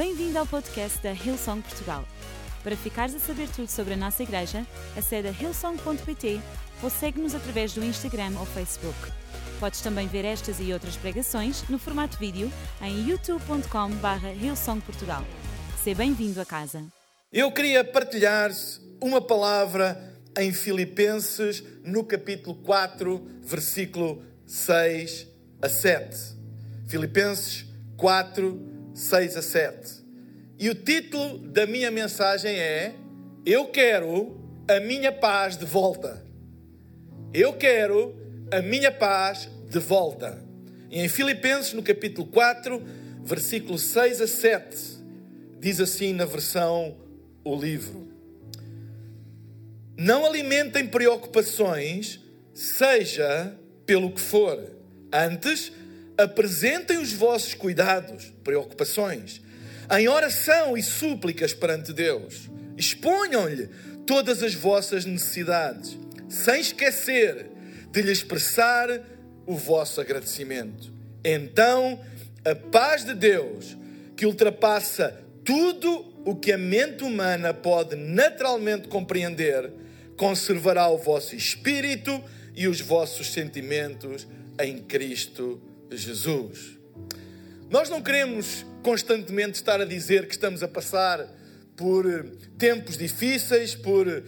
Bem-vindo ao podcast da Hillsong Portugal. Para ficares a saber tudo sobre a nossa igreja, acede a hillsong.pt ou segue-nos através do Instagram ou Facebook. Podes também ver estas e outras pregações no formato vídeo em youtube.com.br hillsongportugal. Seja bem-vindo a casa. Eu queria partilhar uma palavra em Filipenses, no capítulo 4, versículo 6 a 7. Filipenses 4, 6 a 7. E o título da minha mensagem é: Eu quero a minha paz de volta. Eu quero a minha paz de volta. E em Filipenses, no capítulo 4, versículo 6 a 7, diz assim na versão O Livro: Não alimentem preocupações, seja pelo que for. Antes, apresentem os vossos cuidados, preocupações, em oração e súplicas perante Deus. Exponham-lhe todas as vossas necessidades, sem esquecer de lhe expressar o vosso agradecimento. Então, a paz de Deus, que ultrapassa tudo o que a mente humana pode naturalmente compreender, conservará o vosso espírito e os vossos sentimentos em Cristo Jesus. Nós não queremos constantemente estar a dizer que estamos a passar por tempos difíceis, por uh,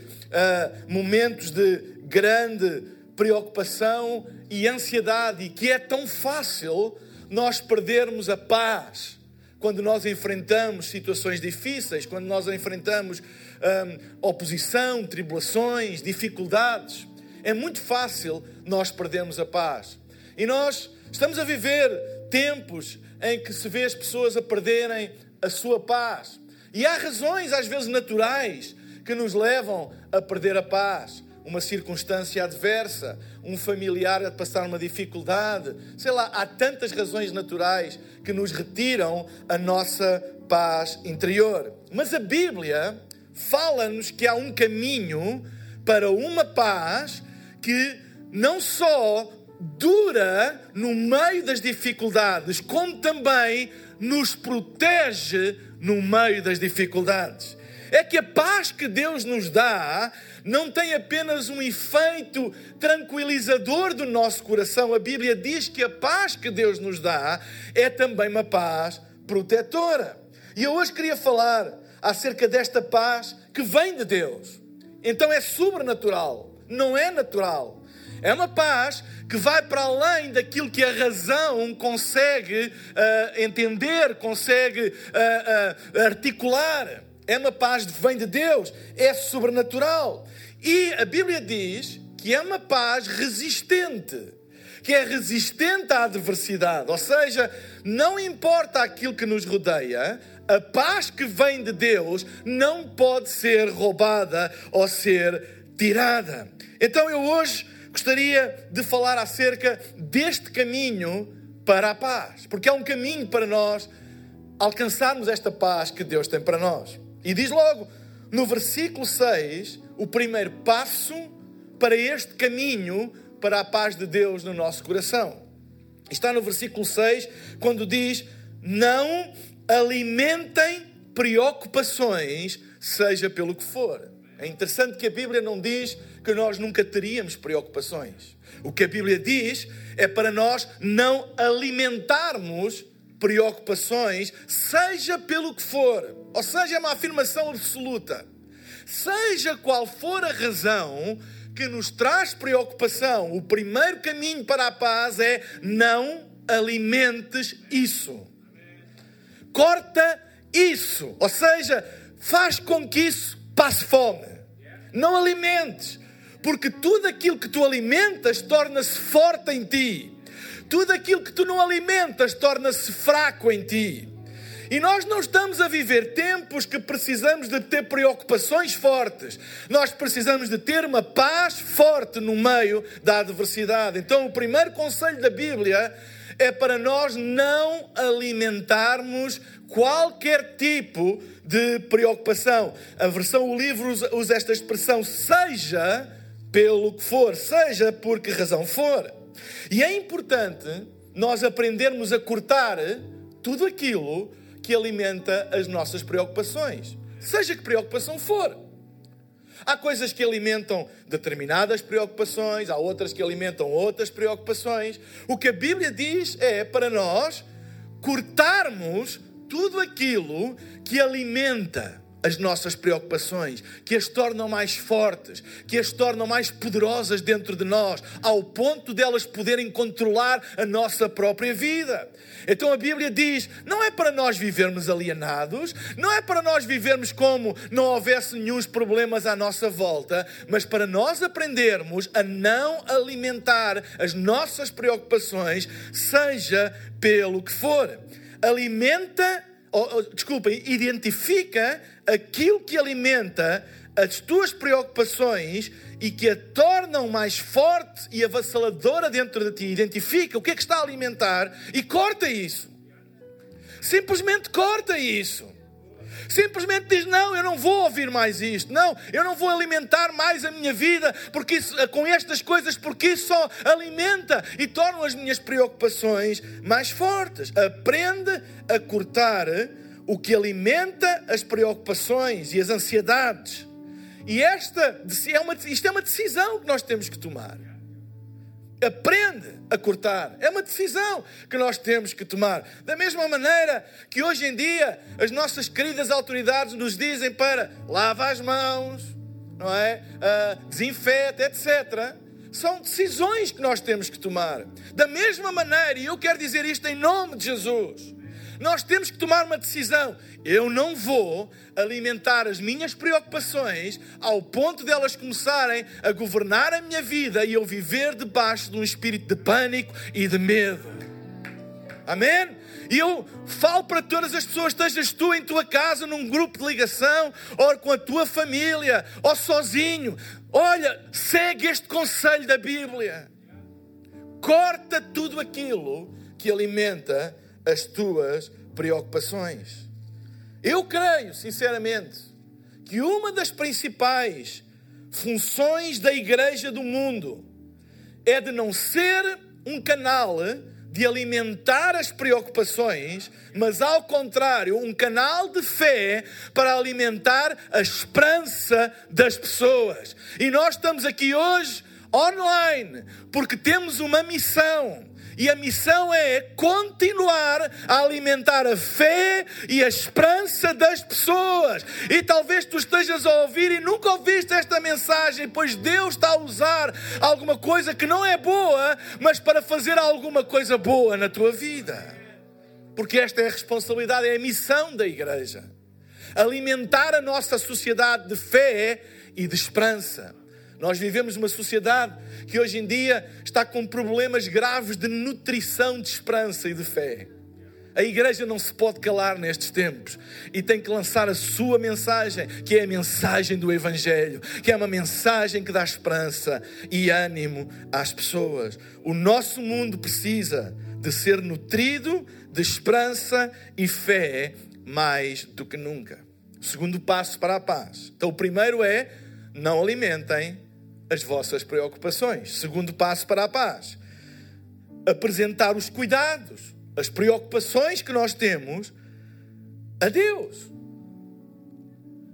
momentos de grande preocupação e ansiedade, e que é tão fácil nós perdermos a paz quando nós enfrentamos situações difíceis, quando nós enfrentamos um, oposição, tribulações, dificuldades. É muito fácil nós perdermos a paz. E nós estamos a viver tempos em que se vê as pessoas a perderem a sua paz. E há razões, às vezes naturais, que nos levam a perder a paz. Uma circunstância adversa, um familiar a passar uma dificuldade, sei lá, há tantas razões naturais que nos retiram a nossa paz interior. Mas a Bíblia fala-nos que há um caminho para uma paz que não só dura no meio das dificuldades, como também nos protege no meio das dificuldades. É que a paz que Deus nos dá não tem apenas um efeito tranquilizador do nosso coração. A Bíblia diz que a paz que Deus nos dá é também uma paz protetora. E eu hoje queria falar acerca desta paz que vem de Deus. Então é sobrenatural, não é natural. É uma paz que vai para além daquilo que a razão consegue uh, entender, consegue uh, uh, articular. É uma paz que vem de Deus, é sobrenatural. E a Bíblia diz que é uma paz resistente, que é resistente à adversidade. Ou seja, não importa aquilo que nos rodeia, a paz que vem de Deus não pode ser roubada ou ser tirada. Então eu hoje gostaria de falar acerca deste caminho para a paz, porque é um caminho para nós alcançarmos esta paz que Deus tem para nós. E diz logo no versículo 6 o primeiro passo para este caminho para a paz de Deus no nosso coração. Está no versículo 6 quando diz: Não alimentem preocupações, seja pelo que for. É interessante que a Bíblia não diz que nós nunca teríamos preocupações. O que a Bíblia diz é para nós não alimentarmos preocupações, seja pelo que for. Ou seja, é uma afirmação absoluta. Seja qual for a razão que nos traz preocupação, o primeiro caminho para a paz é não alimentes isso. Corta isso. Ou seja, faz com que isso passe fome. Não alimentes, porque tudo aquilo que tu alimentas torna-se forte em ti. Tudo aquilo que tu não alimentas torna-se fraco em ti. E nós não estamos a viver tempos que precisamos de ter preocupações fortes. Nós precisamos de ter uma paz forte no meio da adversidade. Então, o primeiro conselho da Bíblia é para nós não alimentarmos qualquer tipo de preocupação. A versão O Livro usa, esta expressão, seja pelo que for, seja por que razão for. E é importante nós aprendermos a cortar tudo aquilo que alimenta as nossas preocupações, seja que preocupação for. Há coisas que alimentam determinadas preocupações, há outras que alimentam outras preocupações. O que a Bíblia diz é para nós cortarmos tudo aquilo que alimenta as nossas preocupações, que as tornam mais fortes, que as tornam mais poderosas dentro de nós, ao ponto delas poderem controlar a nossa própria vida. Então a Bíblia diz: não é para nós vivermos alienados, não é para nós vivermos como não houvesse nenhum problemas à nossa volta, mas para nós aprendermos a não alimentar as nossas preocupações, seja pelo que for. Alimenta ou, desculpa, identifica aquilo que alimenta as tuas preocupações e que a tornam mais forte e avassaladora dentro de ti. Identifica o que é que está a alimentar e corta isso. Simplesmente corta isso. Simplesmente diz: Não, eu não vou ouvir mais isto. Não, eu não vou alimentar mais a minha vida porque isso, com estas coisas, porque isso só alimenta e torna as minhas preocupações mais fortes. Aprende a cortar o que alimenta as preocupações e as ansiedades. E esta é uma, isto é uma decisão que nós temos que tomar. Aprende a cortar. É uma decisão que nós temos que tomar. Da mesma maneira que hoje em dia as nossas queridas autoridades nos dizem para lava as mãos, não é? Uh, desinfeta, etc. São decisões que nós temos que tomar. Da mesma maneira, e eu quero dizer isto em nome de Jesus nós temos que tomar uma decisão. Eu não vou alimentar as minhas preocupações ao ponto de elas começarem a governar a minha vida e eu viver debaixo de um espírito de pânico e de medo. Amém? E eu falo para todas as pessoas, estejas tu em tua casa, num grupo de ligação, ou com a tua família, ou sozinho. Olha, segue este conselho da Bíblia. Corta tudo aquilo que alimenta as tuas preocupações. Eu creio, sinceramente, que uma das principais funções da igreja do mundo é de não ser um canal de alimentar as preocupações, mas ao contrário, um canal de fé para alimentar a esperança das pessoas. E nós estamos aqui hoje online porque temos uma missão e a missão é continuar a alimentar a fé e a esperança das pessoas. E talvez tu estejas a ouvir e nunca ouviste esta mensagem, pois Deus está a usar alguma coisa que não é boa, mas para fazer alguma coisa boa na tua vida. Porque esta é a responsabilidade, é a missão da igreja. Alimentar a nossa sociedade de fé e de esperança. Nós vivemos uma sociedade que hoje em dia está com problemas graves de nutrição de esperança e de fé. A igreja não se pode calar nestes tempos e tem que lançar a sua mensagem, que é a mensagem do Evangelho, que é uma mensagem que dá esperança e ânimo às pessoas. O nosso mundo precisa de ser nutrido de esperança e fé mais do que nunca. segundo passo para a paz. Então, o primeiro é não alimentem as vossas preocupações. Segundo passo para a paz: apresentar os cuidados, as preocupações que nós temos a Deus.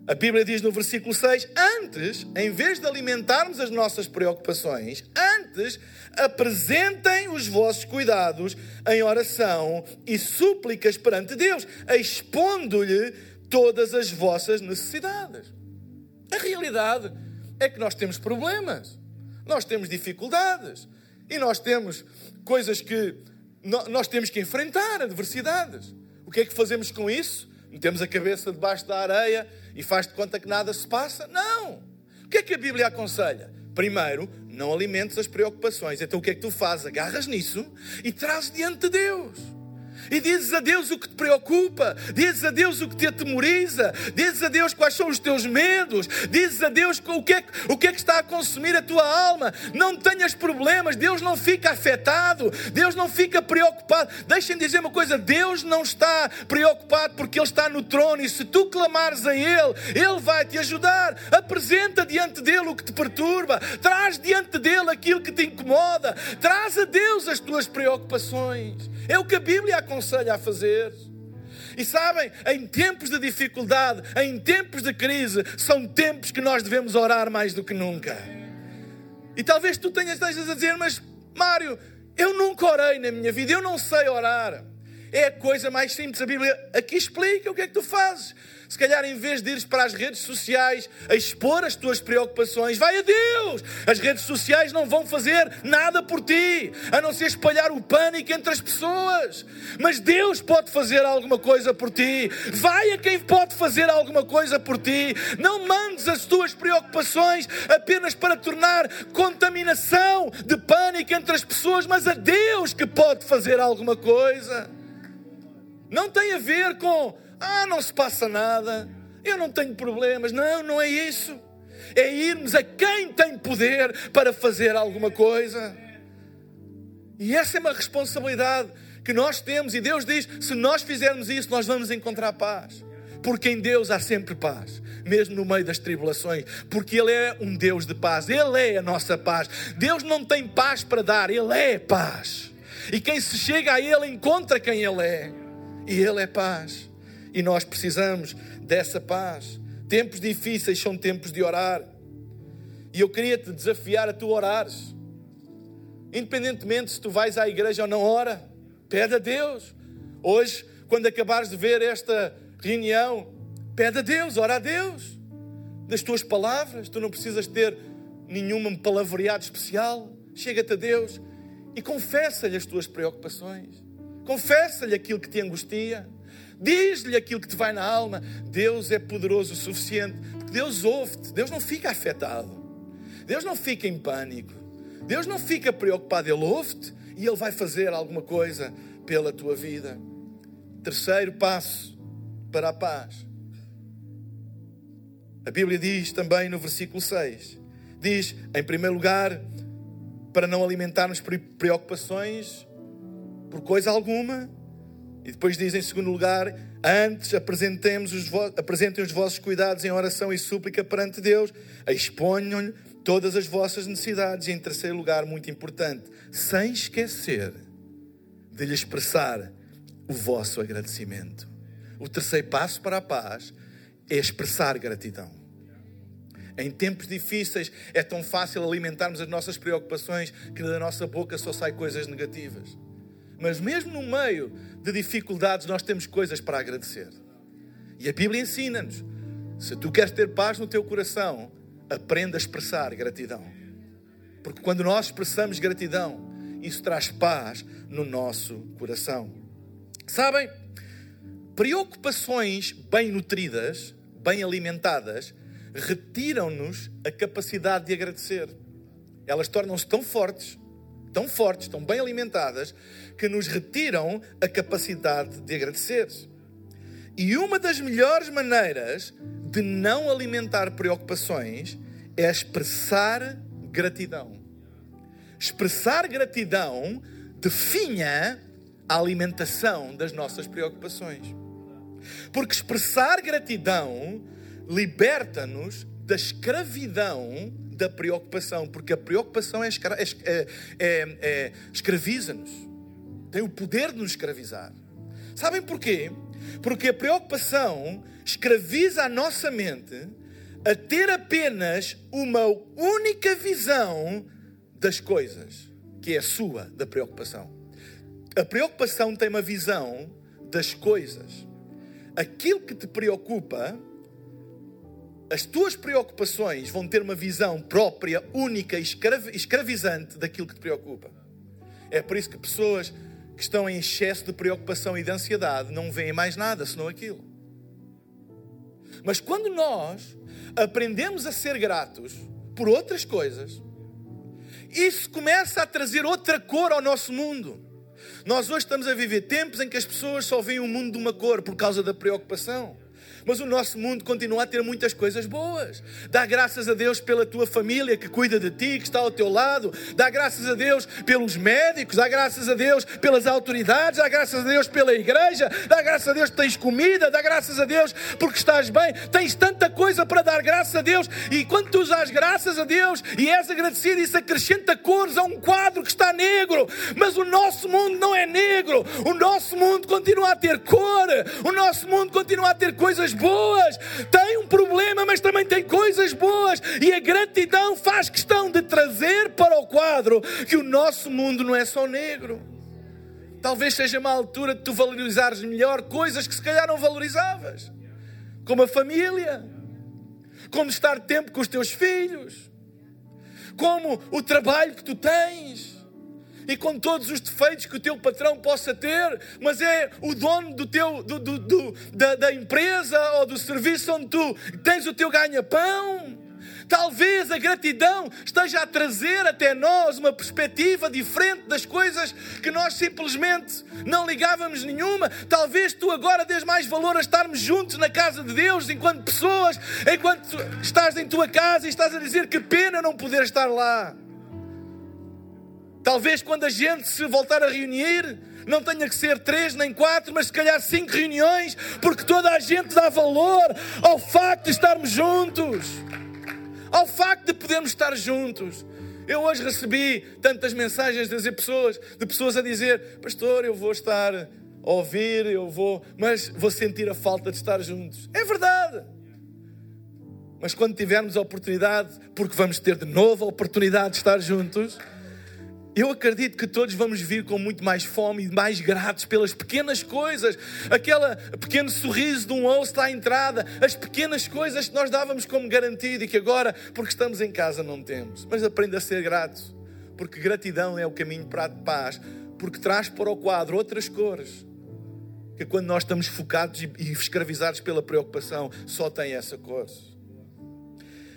A Bíblia diz no versículo 6: Antes, em vez de alimentarmos as nossas preocupações, antes apresentem os vossos cuidados em oração e súplicas perante Deus, expondo-lhe todas as vossas necessidades. A realidade é que nós temos problemas, nós temos dificuldades e nós temos coisas que nós temos que enfrentar, adversidades. O que é que fazemos com isso? Metemos a cabeça debaixo da areia e faz de conta que nada se passa? Não! O que é que a Bíblia aconselha? Primeiro, não alimentes as preocupações. Então o que é que tu fazes? Agarras nisso e trazes diante de Deus e dizes a Deus o que te preocupa, dizes a Deus o que te atemoriza, dizes a Deus quais são os teus medos, dizes a Deus o que, é, o que é que está a consumir a tua alma. Não tenhas problemas, Deus não fica afetado, Deus não fica preocupado. Deixem dizer uma coisa: Deus não está preocupado porque Ele está no trono e se tu clamares a Ele, Ele vai te ajudar. Apresenta diante dele o que te perturba, traz diante dele aquilo que te incomoda, traz a Deus as tuas preocupações. É o que a Bíblia aconselha a fazer. E sabem, em tempos de dificuldade, em tempos de crise, são tempos que nós devemos orar mais do que nunca. E talvez tu tenhas, estejas a dizer, mas Mário, eu nunca orei na minha vida, eu não sei orar. É a coisa mais simples. A Bíblia aqui explica o que é que tu fazes. Se calhar, em vez de ires para as redes sociais a expor as tuas preocupações, vai a Deus. As redes sociais não vão fazer nada por ti, a não ser espalhar o pânico entre as pessoas. Mas Deus pode fazer alguma coisa por ti. Vai a quem pode fazer alguma coisa por ti. Não mandes as tuas preocupações apenas para tornar contaminação de pânico entre as pessoas, mas a Deus que pode fazer alguma coisa. Não tem a ver com ah, não se passa nada, eu não tenho problemas. Não, não é isso. É irmos a quem tem poder para fazer alguma coisa. E essa é uma responsabilidade que nós temos, e Deus diz: se nós fizermos isso, nós vamos encontrar paz. Porque em Deus há sempre paz, mesmo no meio das tribulações, porque Ele é um Deus de paz, Ele é a nossa paz. Deus não tem paz para dar, Ele é paz. E quem se chega a Ele encontra quem Ele é, e Ele é paz e nós precisamos dessa paz. Tempos difíceis são tempos de orar. E eu queria te desafiar a tu orares. Independentemente se tu vais à igreja ou não, ora. Pede a Deus. Hoje, quando acabares de ver esta reunião, pede a Deus, ora a Deus. Das tuas palavras, tu não precisas ter nenhuma palavreado especial. Chega-te a Deus e confessa-lhe as tuas preocupações. Confessa-lhe aquilo que te angustia. Diz-lhe aquilo que te vai na alma. Deus é poderoso o suficiente, porque Deus ouve-te, Deus não fica afetado, Deus não fica em pânico, Deus não fica preocupado, Ele ouve-te e Ele vai fazer alguma coisa pela tua vida. Terceiro passo para a paz. A Bíblia diz também no versículo 6: diz, em primeiro lugar, para não alimentarmos preocupações por coisa alguma, e depois diz em segundo lugar: Antes apresentemos os apresentem os vossos cuidados em oração e súplica perante Deus, exponham-lhe todas as vossas necessidades. E em terceiro lugar, muito importante, sem esquecer de lhe expressar o vosso agradecimento. O terceiro passo para a paz é expressar gratidão. Em tempos difíceis é tão fácil alimentarmos as nossas preocupações que da nossa boca só sai coisas negativas. Mas mesmo no meio de dificuldades, nós temos coisas para agradecer. E a Bíblia ensina-nos: se tu queres ter paz no teu coração, aprenda a expressar gratidão. Porque quando nós expressamos gratidão, isso traz paz no nosso coração. Sabem, preocupações bem nutridas, bem alimentadas, retiram-nos a capacidade de agradecer. Elas tornam-se tão fortes tão fortes, tão bem alimentadas, que nos retiram a capacidade de agradecer. E uma das melhores maneiras de não alimentar preocupações é expressar gratidão. Expressar gratidão definha a alimentação das nossas preocupações. Porque expressar gratidão liberta-nos da escravidão da preocupação, porque a preocupação é, é, é, é, é escraviza-nos, tem o poder de nos escravizar. Sabem porquê? Porque a preocupação escraviza a nossa mente a ter apenas uma única visão das coisas, que é a sua, da preocupação. A preocupação tem uma visão das coisas. Aquilo que te preocupa as tuas preocupações vão ter uma visão própria, única e escravizante daquilo que te preocupa. É por isso que pessoas que estão em excesso de preocupação e de ansiedade não veem mais nada senão aquilo. Mas quando nós aprendemos a ser gratos por outras coisas, isso começa a trazer outra cor ao nosso mundo. Nós hoje estamos a viver tempos em que as pessoas só veem o mundo de uma cor por causa da preocupação. Mas o nosso mundo continua a ter muitas coisas boas. Dá graças a Deus pela tua família que cuida de ti, que está ao teu lado. Dá graças a Deus pelos médicos. Dá graças a Deus pelas autoridades. Dá graças a Deus pela igreja. Dá graças a Deus que tens comida. Dá graças a Deus porque estás bem. Tens tanta coisa para dar graças a Deus. E quando tu dás graças a Deus e és agradecido, isso acrescenta cores a um quadro que está negro. Mas o nosso mundo não é negro. O nosso mundo continua a ter cor. O nosso mundo continua a ter coisas boas, tem um problema, mas também tem coisas boas, e a gratidão faz questão de trazer para o quadro que o nosso mundo não é só negro. Talvez seja uma altura de tu valorizares melhor coisas que se calhar não valorizavas, como a família, como estar tempo com os teus filhos, como o trabalho que tu tens e com todos os defeitos que o teu patrão possa ter, mas é o dono do teu, do, do, do da, da empresa ou do serviço onde tu tens o teu ganha-pão. Talvez a gratidão esteja a trazer até nós uma perspectiva diferente das coisas que nós simplesmente não ligávamos nenhuma. Talvez tu agora dês mais valor a estarmos juntos na casa de Deus enquanto pessoas, enquanto estás em tua casa e estás a dizer que pena não poder estar lá. Talvez quando a gente se voltar a reunir, não tenha que ser três nem quatro, mas se calhar cinco reuniões, porque toda a gente dá valor ao facto de estarmos juntos, ao facto de podermos estar juntos. Eu hoje recebi tantas mensagens de pessoas, de pessoas a dizer: Pastor, eu vou estar a ouvir, eu vou, mas vou sentir a falta de estar juntos. É verdade. Mas quando tivermos a oportunidade, porque vamos ter de novo a oportunidade de estar juntos, eu acredito que todos vamos vir com muito mais fome e mais gratos pelas pequenas coisas, aquele pequeno sorriso de um osso à entrada, as pequenas coisas que nós dávamos como garantido e que agora, porque estamos em casa, não temos. Mas aprenda a ser grato, porque gratidão é o caminho para a paz, porque traz para o quadro outras cores. Que quando nós estamos focados e escravizados pela preocupação, só tem essa cor.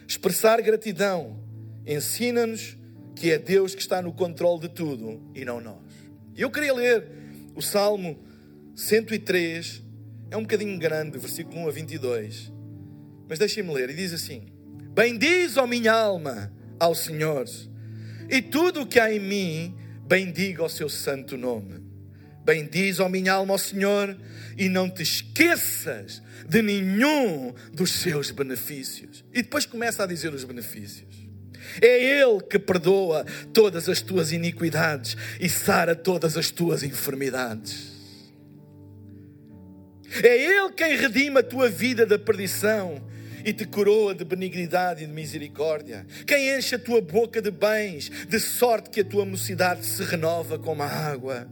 Expressar gratidão ensina-nos que é Deus que está no controle de tudo e não nós. Eu queria ler o Salmo 103, é um bocadinho grande, versículo 1 a 22, mas deixem-me ler, e diz assim: Bendiz, ó minha alma, ao Senhor, e tudo o que há em mim, bendiga o seu santo nome. Bendiz, ó minha alma, ao Senhor, e não te esqueças de nenhum dos seus benefícios. E depois começa a dizer os benefícios. É Ele que perdoa todas as tuas iniquidades e sara todas as tuas enfermidades. É Ele quem redima a tua vida da perdição e te coroa de benignidade e de misericórdia. Quem enche a tua boca de bens, de sorte que a tua mocidade se renova como a água.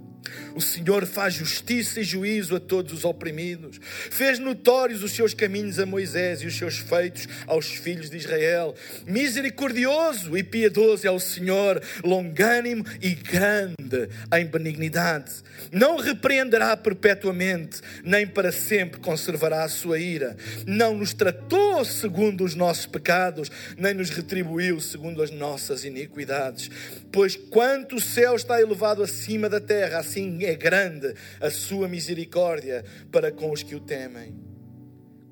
O Senhor faz justiça e juízo a todos os oprimidos. Fez notórios os seus caminhos a Moisés e os seus feitos aos filhos de Israel. Misericordioso e piedoso é o Senhor, longânimo e grande em benignidade. Não repreenderá perpetuamente, nem para sempre conservará a sua ira. Não nos tratou segundo os nossos pecados, nem nos retribuiu segundo as nossas iniquidades. Pois quanto o céu está elevado acima da terra, assim é grande a sua misericórdia para com os que o temem.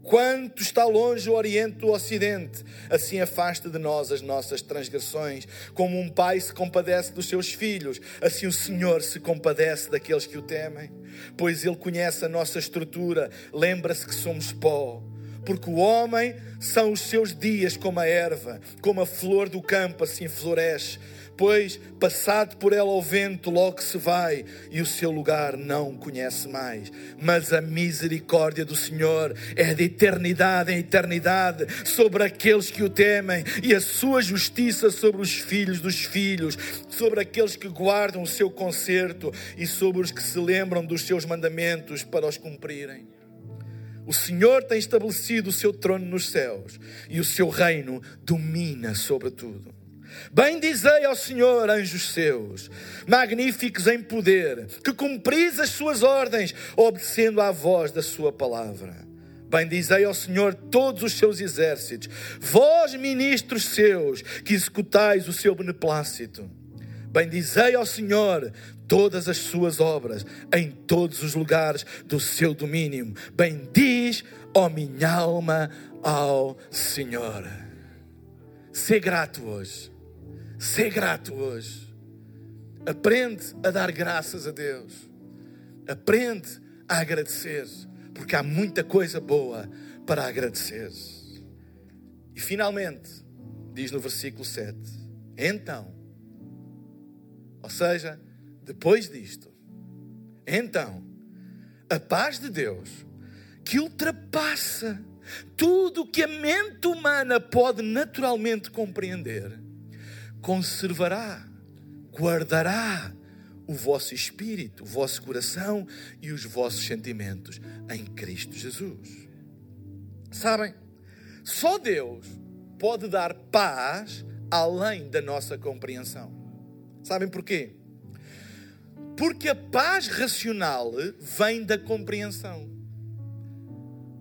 Quanto está longe o Oriente do Ocidente, assim afasta de nós as nossas transgressões. Como um pai se compadece dos seus filhos, assim o Senhor se compadece daqueles que o temem. Pois Ele conhece a nossa estrutura, lembra-se que somos pó. Porque o homem são os seus dias como a erva, como a flor do campo, assim floresce pois passado por ela o vento logo se vai e o seu lugar não conhece mais. Mas a misericórdia do Senhor é de eternidade em eternidade sobre aqueles que o temem e a sua justiça sobre os filhos dos filhos, sobre aqueles que guardam o seu conserto e sobre os que se lembram dos seus mandamentos para os cumprirem. O Senhor tem estabelecido o seu trono nos céus e o seu reino domina sobre tudo. Bendizei ao Senhor, anjos seus, magníficos em poder, que cumpris as suas ordens, obedecendo à voz da sua palavra. Bendizei ao Senhor todos os seus exércitos, vós, ministros seus, que executais o seu beneplácito. Bendizei ao Senhor todas as suas obras em todos os lugares do seu domínio. Bendiz ó minha alma, ao Senhor. Ser grato hoje. Ser grato hoje. Aprende a dar graças a Deus. Aprende a agradecer, porque há muita coisa boa para agradecer. E finalmente, diz no versículo 7: Então, ou seja, depois disto, então, a paz de Deus, que ultrapassa tudo o que a mente humana pode naturalmente compreender, conservará, guardará o vosso espírito, o vosso coração e os vossos sentimentos em Cristo Jesus. Sabem, só Deus pode dar paz além da nossa compreensão. Sabem porquê? Porque a paz racional vem da compreensão.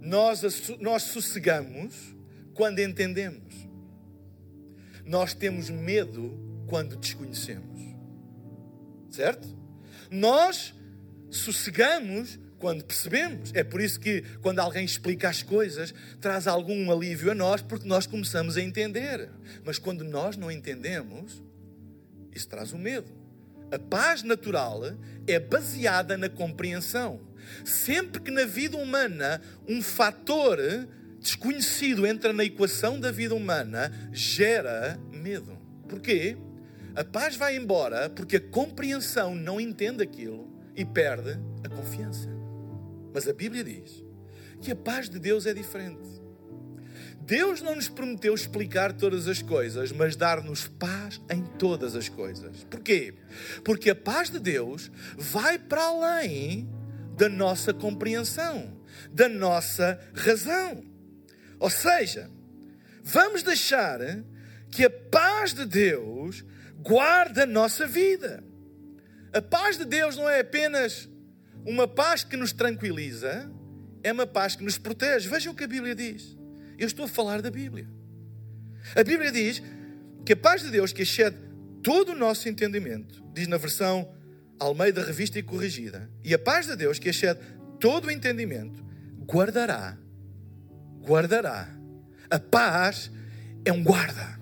Nós, nós sossegamos quando entendemos. Nós temos medo quando desconhecemos. Certo? Nós sossegamos quando percebemos. É por isso que, quando alguém explica as coisas, traz algum alívio a nós, porque nós começamos a entender. Mas quando nós não entendemos, isso traz o medo. A paz natural é baseada na compreensão. Sempre que na vida humana um fator desconhecido entra na equação da vida humana, gera medo. Porquê? A paz vai embora porque a compreensão não entende aquilo e perde a confiança. Mas a Bíblia diz que a paz de Deus é diferente. Deus não nos prometeu explicar todas as coisas, mas dar-nos paz em todas as coisas. Porquê? Porque a paz de Deus vai para além da nossa compreensão, da nossa razão. Ou seja, vamos deixar que a paz de Deus guarde a nossa vida. A paz de Deus não é apenas uma paz que nos tranquiliza, é uma paz que nos protege. Vejam o que a Bíblia diz. Eu estou a falar da Bíblia. A Bíblia diz que a paz de Deus, que excede todo o nosso entendimento, diz na versão Almeida Revista e Corrigida, e a paz de Deus, que excede todo o entendimento, guardará, guardará. A paz é um guarda.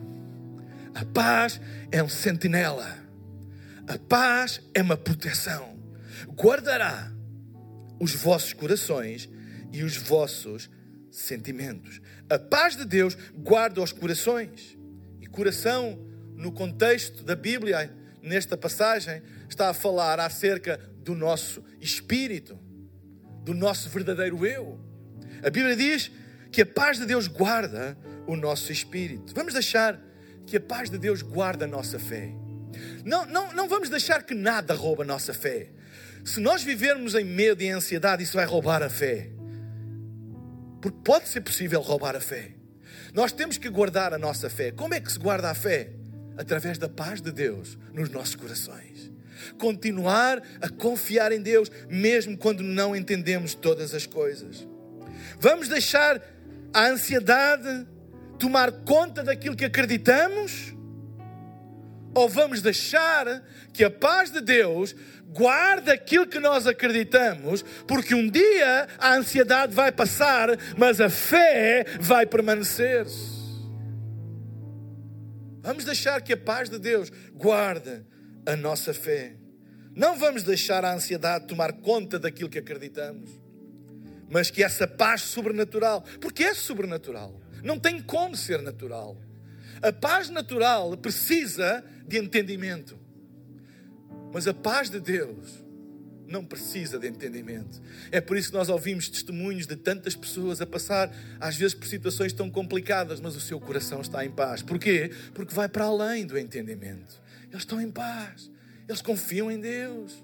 A paz é um sentinela. A paz é uma proteção. Guardará os vossos corações e os vossos sentimentos. A paz de Deus guarda os corações. E coração, no contexto da Bíblia, nesta passagem, está a falar acerca do nosso espírito, do nosso verdadeiro eu. A Bíblia diz que a paz de Deus guarda o nosso espírito. Vamos deixar que a paz de Deus guarde a nossa fé. Não, não, não vamos deixar que nada rouba a nossa fé. Se nós vivermos em medo e ansiedade, isso vai roubar a fé. Porque pode ser possível roubar a fé. Nós temos que guardar a nossa fé. Como é que se guarda a fé? Através da paz de Deus nos nossos corações. Continuar a confiar em Deus, mesmo quando não entendemos todas as coisas. Vamos deixar a ansiedade tomar conta daquilo que acreditamos? Ou vamos deixar que a paz de Deus guarde aquilo que nós acreditamos, porque um dia a ansiedade vai passar, mas a fé vai permanecer. Vamos deixar que a paz de Deus guarde a nossa fé. Não vamos deixar a ansiedade tomar conta daquilo que acreditamos, mas que essa paz sobrenatural, porque é sobrenatural, não tem como ser natural. A paz natural precisa de entendimento. Mas a paz de Deus não precisa de entendimento. É por isso que nós ouvimos testemunhos de tantas pessoas a passar, às vezes por situações tão complicadas, mas o seu coração está em paz. Porquê? Porque vai para além do entendimento. Eles estão em paz. Eles confiam em Deus.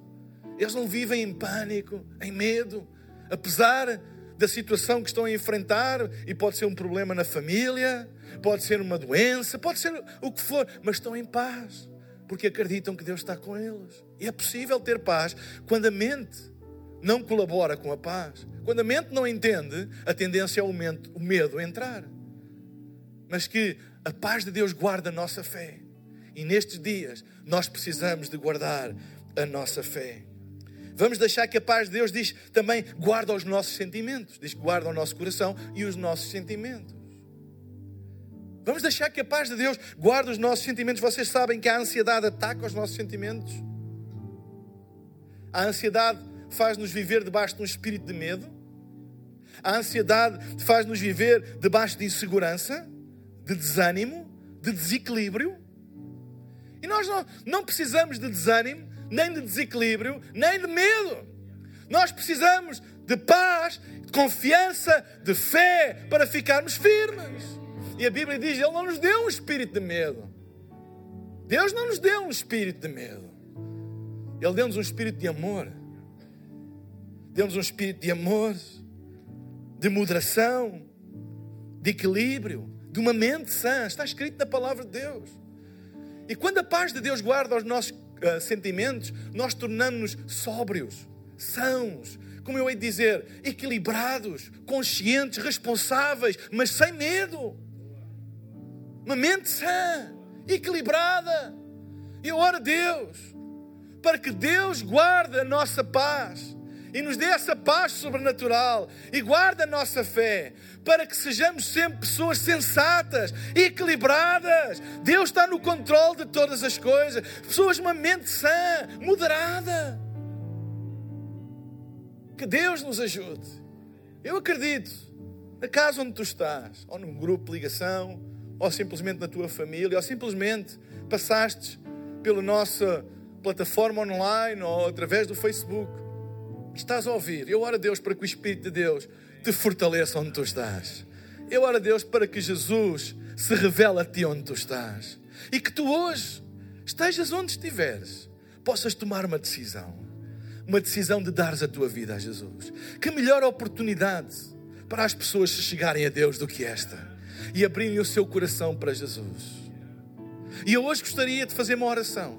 Eles não vivem em pânico, em medo. Apesar da situação que estão a enfrentar, e pode ser um problema na família, pode ser uma doença, pode ser o que for, mas estão em paz porque acreditam que Deus está com eles. E é possível ter paz quando a mente não colabora com a paz. Quando a mente não entende, a tendência é o medo entrar. Mas que a paz de Deus guarda a nossa fé. E nestes dias nós precisamos de guardar a nossa fé. Vamos deixar que a paz de Deus diz também guarda os nossos sentimentos, diz que guarda o nosso coração e os nossos sentimentos. Vamos deixar que a paz de Deus guarde os nossos sentimentos. Vocês sabem que a ansiedade ataca os nossos sentimentos. A ansiedade faz-nos viver debaixo de um espírito de medo. A ansiedade faz-nos viver debaixo de insegurança, de desânimo, de desequilíbrio. E nós não, não precisamos de desânimo, nem de desequilíbrio, nem de medo. Nós precisamos de paz, de confiança, de fé para ficarmos firmes. E a Bíblia diz: Ele não nos deu um espírito de medo. Deus não nos deu um espírito de medo. Ele deu-nos um espírito de amor. Deu-nos um espírito de amor, de moderação, de equilíbrio, de uma mente sã. Está escrito na palavra de Deus. E quando a paz de Deus guarda os nossos uh, sentimentos, nós tornamos-nos sóbrios, sãos, como eu hei de dizer, equilibrados, conscientes, responsáveis, mas sem medo. Uma mente sã, equilibrada. E eu oro a Deus para que Deus guarde a nossa paz e nos dê essa paz sobrenatural e guarde a nossa fé para que sejamos sempre pessoas sensatas equilibradas. Deus está no controle de todas as coisas. Pessoas de uma mente sã, moderada. Que Deus nos ajude. Eu acredito, na casa onde tu estás, ou num grupo de ligação, ou simplesmente na tua família, ou simplesmente passaste pela nossa plataforma online ou através do Facebook estás a ouvir, eu oro a Deus para que o Espírito de Deus te fortaleça onde tu estás. Eu oro a Deus para que Jesus se revele a ti onde tu estás. E que tu hoje, estejas onde estiveres, possas tomar uma decisão. Uma decisão de dares a tua vida a Jesus. Que melhor oportunidade para as pessoas se chegarem a Deus do que esta. E abrirem o seu coração para Jesus. E eu hoje gostaria de fazer uma oração.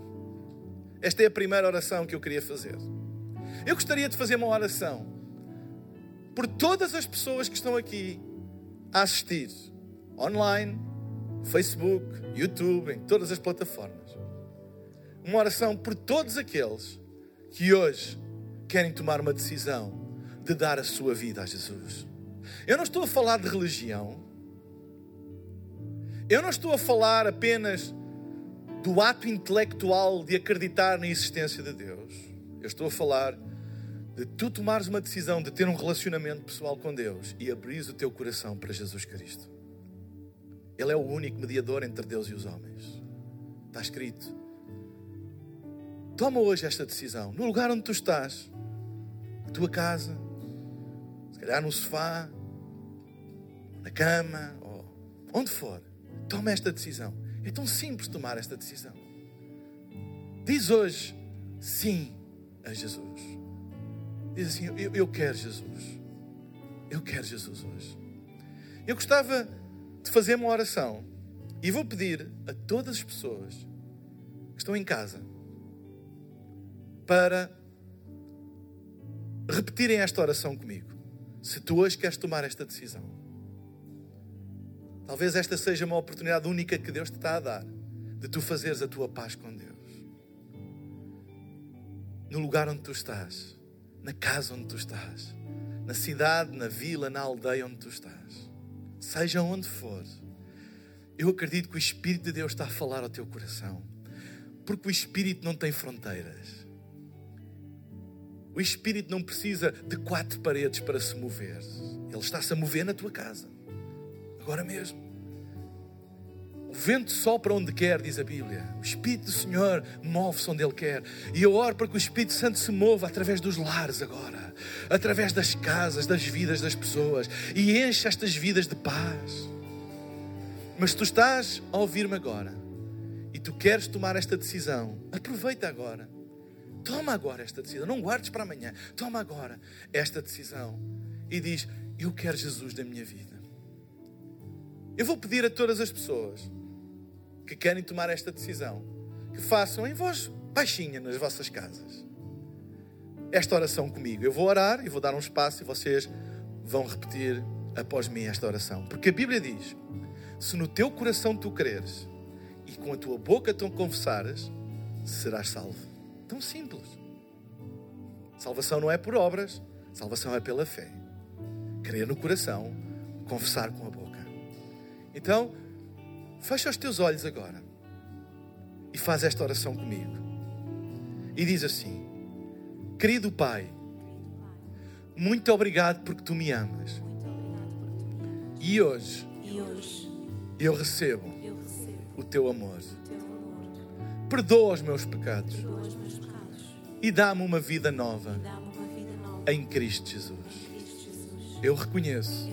Esta é a primeira oração que eu queria fazer. Eu gostaria de fazer uma oração por todas as pessoas que estão aqui a assistir, online, Facebook, YouTube, em todas as plataformas. Uma oração por todos aqueles que hoje querem tomar uma decisão de dar a sua vida a Jesus. Eu não estou a falar de religião. Eu não estou a falar apenas do ato intelectual de acreditar na existência de Deus. Eu estou a falar de tu tomares uma decisão de ter um relacionamento pessoal com Deus e abrires o teu coração para Jesus Cristo. Ele é o único mediador entre Deus e os homens. Está escrito. Toma hoje esta decisão, no lugar onde tu estás, na tua casa, se calhar no sofá, na cama, ou onde for. Toma esta decisão. É tão simples tomar esta decisão. Diz hoje sim a Jesus. Diz assim: eu, eu quero Jesus. Eu quero Jesus hoje. Eu gostava de fazer uma oração e vou pedir a todas as pessoas que estão em casa para repetirem esta oração comigo. Se tu hoje queres tomar esta decisão, talvez esta seja uma oportunidade única que Deus te está a dar de tu fazeres a tua paz com Deus. No lugar onde tu estás na casa onde tu estás, na cidade, na vila, na aldeia onde tu estás, seja onde for, eu acredito que o Espírito de Deus está a falar ao teu coração, porque o Espírito não tem fronteiras. O Espírito não precisa de quatro paredes para se mover. Ele está-se a mover na tua casa, agora mesmo. O vento sopra onde quer, diz a Bíblia. O Espírito do Senhor move-se onde Ele quer. E eu oro para que o Espírito Santo se mova através dos lares agora, através das casas, das vidas das pessoas e enche estas vidas de paz. Mas tu estás a ouvir-me agora e tu queres tomar esta decisão, aproveita agora. Toma agora esta decisão. Não guardes para amanhã. Toma agora esta decisão e diz: Eu quero Jesus da minha vida. Eu vou pedir a todas as pessoas que querem tomar esta decisão, que façam em voz baixinha nas vossas casas esta oração comigo. Eu vou orar e vou dar um espaço e vocês vão repetir após mim esta oração. Porque a Bíblia diz: se no teu coração tu creres e com a tua boca tu confessares, serás salvo. Tão simples. Salvação não é por obras, salvação é pela fé. Crer no coração, confessar com a boca. Então, fecha os teus olhos agora e faz esta oração comigo. E diz assim: Querido Pai, muito obrigado porque tu me amas. E hoje, eu recebo o teu amor. Perdoa os meus pecados e dá-me uma vida nova em Cristo Jesus. Eu reconheço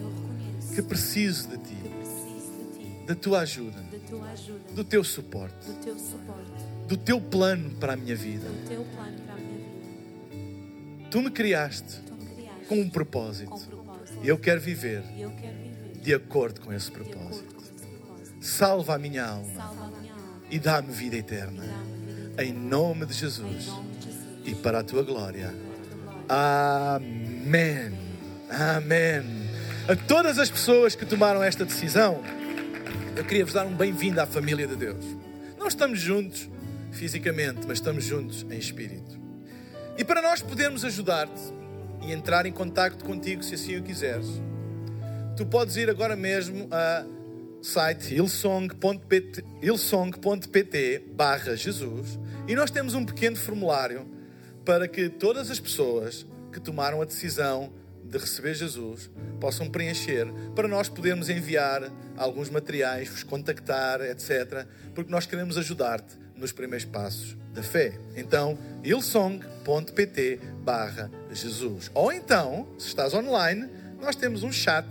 que preciso de ti, da tua ajuda, da tua ajuda, do teu suporte, do teu suporte, do teu plano para a minha vida. Tu me criaste Tu me criaste com um com propósito. propósito. Eu quero viver E eu quero viver de acordo com esse de acordo propósito. com esse propósito. Salva a minha alma a minha alma e dá-me vida e eterna. vida Em nome de Em Jesus nome de Jesus. e para a tua glória. Para a tua glória. Amém. Amém. A todas as pessoas que tomaram esta decisão, eu queria vos dar um bem-vindo à família de Deus. Não estamos juntos fisicamente, mas estamos juntos em espírito. E para nós podermos ajudar-te e entrar em contacto contigo, se assim o quiseres, tu podes ir agora mesmo a site hillsong.pt barra Jesus e nós temos um pequeno formulário para que todas as pessoas que tomaram a decisão de receber Jesus possam preencher para nós podermos enviar alguns materiais, vos contactar, etc. Porque nós queremos ajudar-te nos primeiros passos da fé. Então, hillsong.pt barra Jesus. Ou então, se estás online, nós temos um chat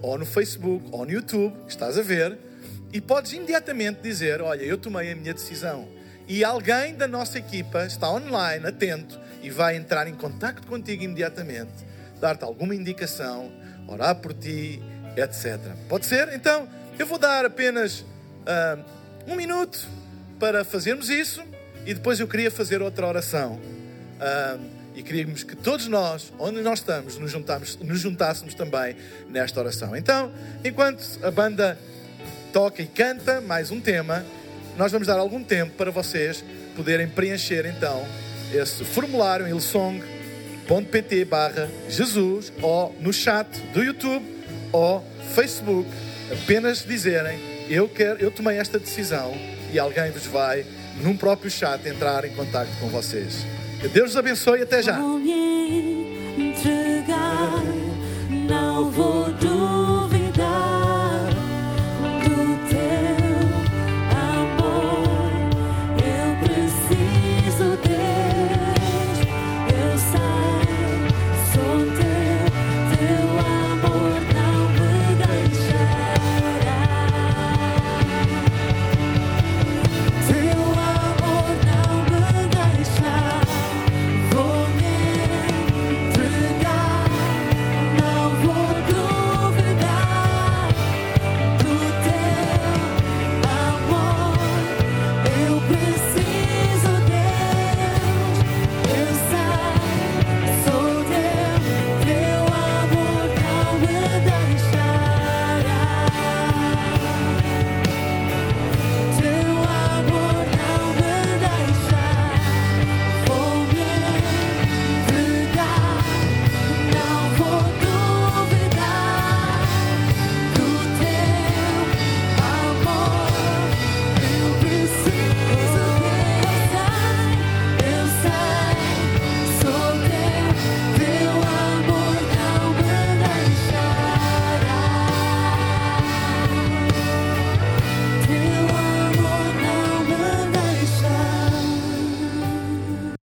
ou no Facebook ou no YouTube, que estás a ver, e podes imediatamente dizer: Olha, eu tomei a minha decisão. E alguém da nossa equipa está online, atento, e vai entrar em contato contigo imediatamente, dar-te alguma indicação, orar por ti, etc. Pode ser? Então, eu vou dar apenas ah, um minuto para fazermos isso e depois eu queria fazer outra oração. Ah, e queríamos que todos nós, onde nós estamos, nos, juntamos, nos juntássemos também nesta oração. Então, enquanto a banda toca e canta mais um tema, nós vamos dar algum tempo para vocês poderem preencher então esse formulário em hillsong.pt barra Jesus ou no chat do YouTube ou Facebook apenas dizerem eu, quero, eu tomei esta decisão e alguém vos vai num próprio chat entrar em contato com vocês. Que Deus os abençoe e até já. Vou me entregar, não vou